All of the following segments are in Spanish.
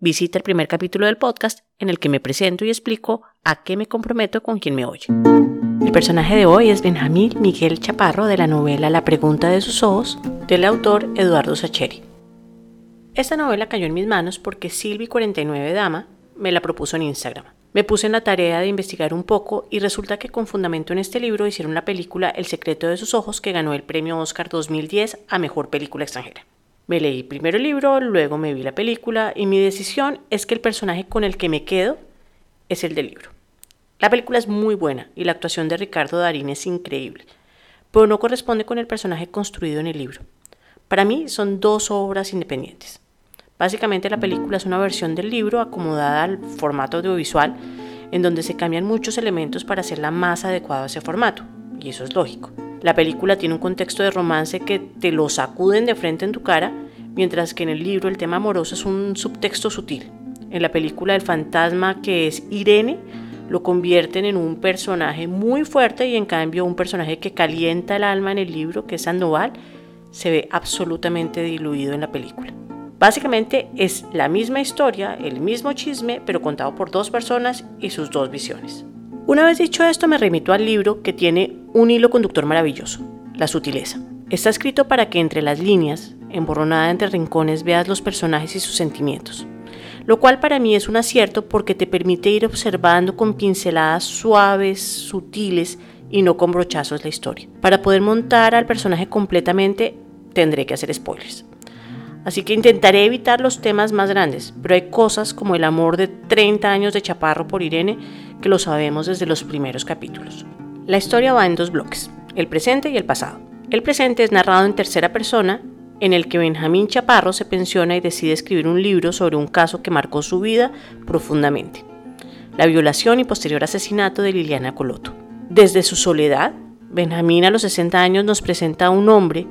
visita el primer capítulo del podcast en el que me presento y explico a qué me comprometo con quien me oye. El personaje de hoy es Benjamín Miguel Chaparro de la novela La pregunta de sus ojos del autor Eduardo Sacheri. Esta novela cayó en mis manos porque Silvi49 Dama me la propuso en Instagram. Me puse en la tarea de investigar un poco y resulta que con fundamento en este libro hicieron la película El secreto de sus ojos que ganó el premio Oscar 2010 a Mejor Película Extranjera. Me leí primero el libro, luego me vi la película y mi decisión es que el personaje con el que me quedo es el del libro. La película es muy buena y la actuación de Ricardo Darín es increíble, pero no corresponde con el personaje construido en el libro. Para mí son dos obras independientes. Básicamente la película es una versión del libro acomodada al formato audiovisual en donde se cambian muchos elementos para hacerla más adecuada a ese formato, y eso es lógico. La película tiene un contexto de romance que te lo sacuden de frente en tu cara, mientras que en el libro el tema amoroso es un subtexto sutil. En la película el fantasma que es Irene lo convierten en un personaje muy fuerte y en cambio un personaje que calienta el alma en el libro, que es Sandoval, se ve absolutamente diluido en la película. Básicamente es la misma historia, el mismo chisme, pero contado por dos personas y sus dos visiones. Una vez dicho esto, me remito al libro que tiene un hilo conductor maravilloso, la sutileza. Está escrito para que entre las líneas, emborronada entre rincones, veas los personajes y sus sentimientos. Lo cual para mí es un acierto porque te permite ir observando con pinceladas suaves, sutiles y no con brochazos la historia. Para poder montar al personaje completamente tendré que hacer spoilers. Así que intentaré evitar los temas más grandes, pero hay cosas como el amor de 30 años de Chaparro por Irene que lo sabemos desde los primeros capítulos. La historia va en dos bloques, el presente y el pasado. El presente es narrado en tercera persona, en el que Benjamín Chaparro se pensiona y decide escribir un libro sobre un caso que marcó su vida profundamente, la violación y posterior asesinato de Liliana Coloto. Desde su soledad, Benjamín a los 60 años nos presenta a un hombre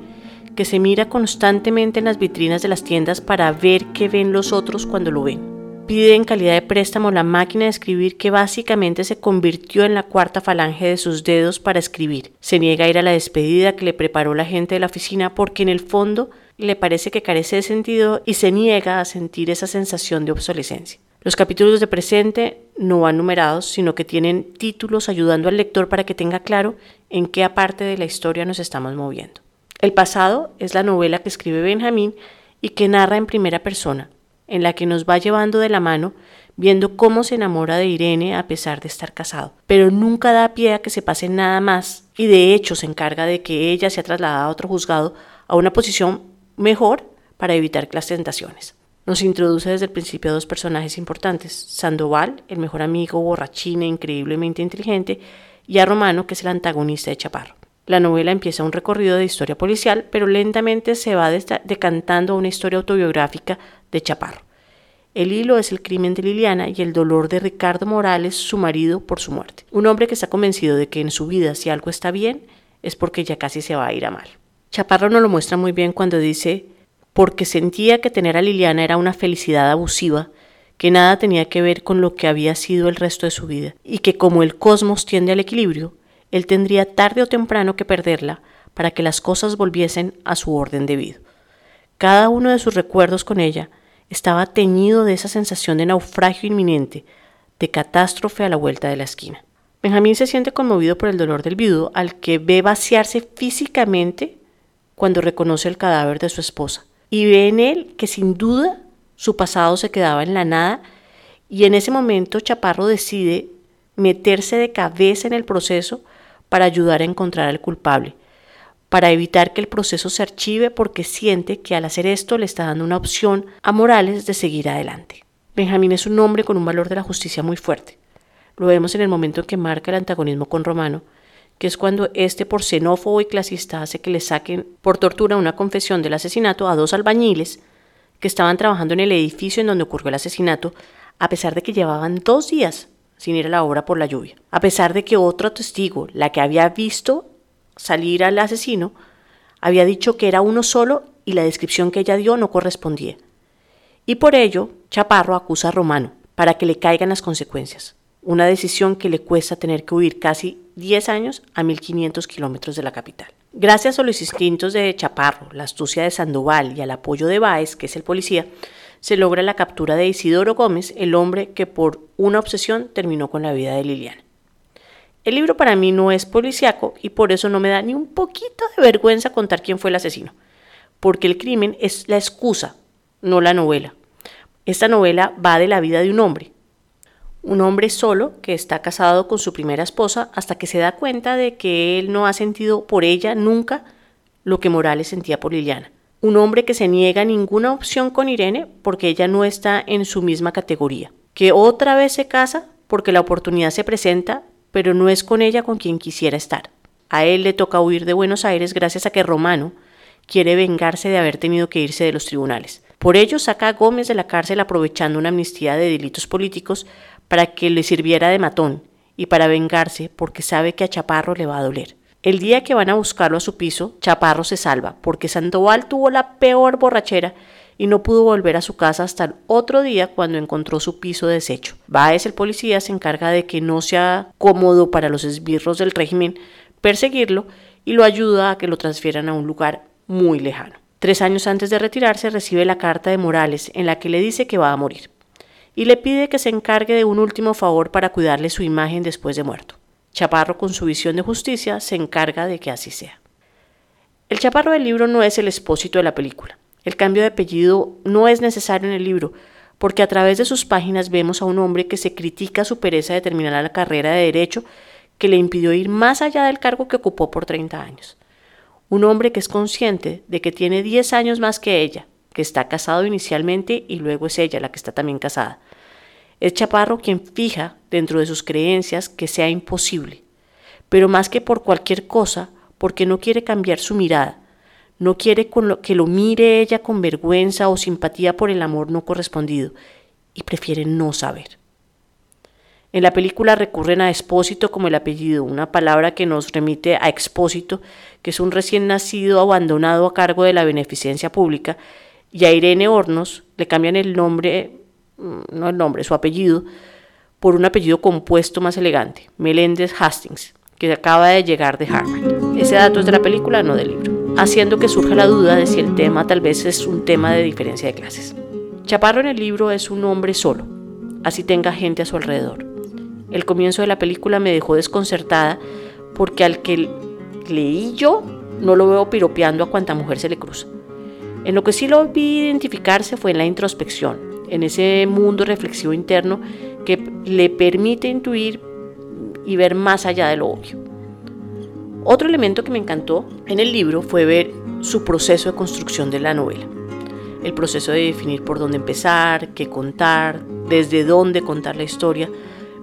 que se mira constantemente en las vitrinas de las tiendas para ver qué ven los otros cuando lo ven pide en calidad de préstamo la máquina de escribir que básicamente se convirtió en la cuarta falange de sus dedos para escribir. Se niega a ir a la despedida que le preparó la gente de la oficina porque en el fondo le parece que carece de sentido y se niega a sentir esa sensación de obsolescencia. Los capítulos de presente no van numerados, sino que tienen títulos ayudando al lector para que tenga claro en qué aparte de la historia nos estamos moviendo. El pasado es la novela que escribe Benjamín y que narra en primera persona, en la que nos va llevando de la mano, viendo cómo se enamora de Irene a pesar de estar casado. Pero nunca da pie a que se pase nada más y de hecho se encarga de que ella sea trasladada a otro juzgado a una posición mejor para evitar las tentaciones. Nos introduce desde el principio a dos personajes importantes, Sandoval, el mejor amigo borrachín e increíblemente inteligente, y a Romano, que es el antagonista de Chaparro. La novela empieza un recorrido de historia policial, pero lentamente se va decantando a una historia autobiográfica de Chaparro. El hilo es el crimen de Liliana y el dolor de Ricardo Morales, su marido, por su muerte. Un hombre que está convencido de que en su vida si algo está bien es porque ya casi se va a ir a mal. Chaparro nos lo muestra muy bien cuando dice, porque sentía que tener a Liliana era una felicidad abusiva, que nada tenía que ver con lo que había sido el resto de su vida, y que como el cosmos tiende al equilibrio, él tendría tarde o temprano que perderla para que las cosas volviesen a su orden debido. Cada uno de sus recuerdos con ella estaba teñido de esa sensación de naufragio inminente, de catástrofe a la vuelta de la esquina. Benjamín se siente conmovido por el dolor del viudo, al que ve vaciarse físicamente cuando reconoce el cadáver de su esposa, y ve en él que sin duda su pasado se quedaba en la nada, y en ese momento Chaparro decide meterse de cabeza en el proceso para ayudar a encontrar al culpable, para evitar que el proceso se archive porque siente que al hacer esto le está dando una opción a Morales de seguir adelante. Benjamín es un hombre con un valor de la justicia muy fuerte. Lo vemos en el momento en que marca el antagonismo con Romano, que es cuando este por xenófobo y clasista hace que le saquen por tortura una confesión del asesinato a dos albañiles que estaban trabajando en el edificio en donde ocurrió el asesinato a pesar de que llevaban dos días sin ir a la obra por la lluvia, a pesar de que otro testigo, la que había visto salir al asesino, había dicho que era uno solo y la descripción que ella dio no correspondía. Y por ello, Chaparro acusa a Romano para que le caigan las consecuencias, una decisión que le cuesta tener que huir casi 10 años a 1500 kilómetros de la capital. Gracias a los instintos de Chaparro, la astucia de Sandoval y al apoyo de Báez, que es el policía, se logra la captura de Isidoro Gómez, el hombre que por una obsesión terminó con la vida de Liliana. El libro para mí no es policiaco y por eso no me da ni un poquito de vergüenza contar quién fue el asesino, porque el crimen es la excusa, no la novela. Esta novela va de la vida de un hombre, un hombre solo que está casado con su primera esposa hasta que se da cuenta de que él no ha sentido por ella nunca lo que Morales sentía por Liliana un hombre que se niega a ninguna opción con Irene porque ella no está en su misma categoría, que otra vez se casa porque la oportunidad se presenta, pero no es con ella con quien quisiera estar. A él le toca huir de Buenos Aires gracias a que Romano quiere vengarse de haber tenido que irse de los tribunales. Por ello saca a Gómez de la cárcel aprovechando una amnistía de delitos políticos para que le sirviera de matón y para vengarse porque sabe que a Chaparro le va a doler. El día que van a buscarlo a su piso, Chaparro se salva, porque Sandoval tuvo la peor borrachera y no pudo volver a su casa hasta el otro día cuando encontró su piso deshecho. Baez, el policía, se encarga de que no sea cómodo para los esbirros del régimen perseguirlo y lo ayuda a que lo transfieran a un lugar muy lejano. Tres años antes de retirarse recibe la carta de Morales en la que le dice que va a morir y le pide que se encargue de un último favor para cuidarle su imagen después de muerto. Chaparro, con su visión de justicia, se encarga de que así sea. El chaparro del libro no es el expósito de la película. El cambio de apellido no es necesario en el libro, porque a través de sus páginas vemos a un hombre que se critica su pereza de terminar la carrera de derecho que le impidió ir más allá del cargo que ocupó por 30 años. Un hombre que es consciente de que tiene 10 años más que ella, que está casado inicialmente y luego es ella la que está también casada, es Chaparro quien fija dentro de sus creencias que sea imposible, pero más que por cualquier cosa, porque no quiere cambiar su mirada, no quiere que lo mire ella con vergüenza o simpatía por el amor no correspondido, y prefiere no saber. En la película recurren a expósito como el apellido, una palabra que nos remite a expósito, que es un recién nacido abandonado a cargo de la beneficencia pública, y a Irene Hornos le cambian el nombre no el nombre, su apellido, por un apellido compuesto más elegante, Meléndez Hastings, que acaba de llegar de Harvard. Ese dato es de la película, no del libro, haciendo que surja la duda de si el tema tal vez es un tema de diferencia de clases. Chaparro en el libro es un hombre solo, así tenga gente a su alrededor. El comienzo de la película me dejó desconcertada porque al que leí yo no lo veo piropeando a cuanta mujer se le cruza. En lo que sí lo vi identificarse fue en la introspección, en ese mundo reflexivo interno que le permite intuir y ver más allá de lo obvio. Otro elemento que me encantó en el libro fue ver su proceso de construcción de la novela. El proceso de definir por dónde empezar, qué contar, desde dónde contar la historia,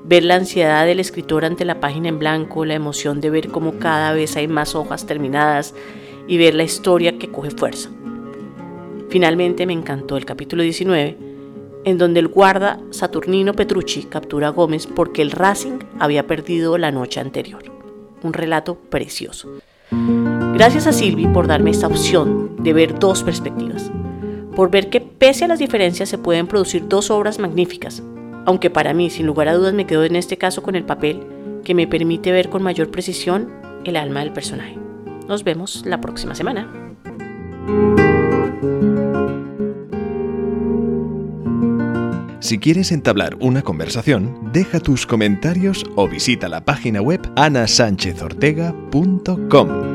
ver la ansiedad del escritor ante la página en blanco, la emoción de ver cómo cada vez hay más hojas terminadas y ver la historia que coge fuerza. Finalmente me encantó el capítulo 19, en donde el guarda Saturnino Petrucci captura a Gómez porque el Racing había perdido la noche anterior. Un relato precioso. Gracias a Silvi por darme esta opción de ver dos perspectivas, por ver que pese a las diferencias se pueden producir dos obras magníficas, aunque para mí sin lugar a dudas me quedo en este caso con el papel que me permite ver con mayor precisión el alma del personaje. Nos vemos la próxima semana. Si quieres entablar una conversación, deja tus comentarios o visita la página web anasanchezortega.com.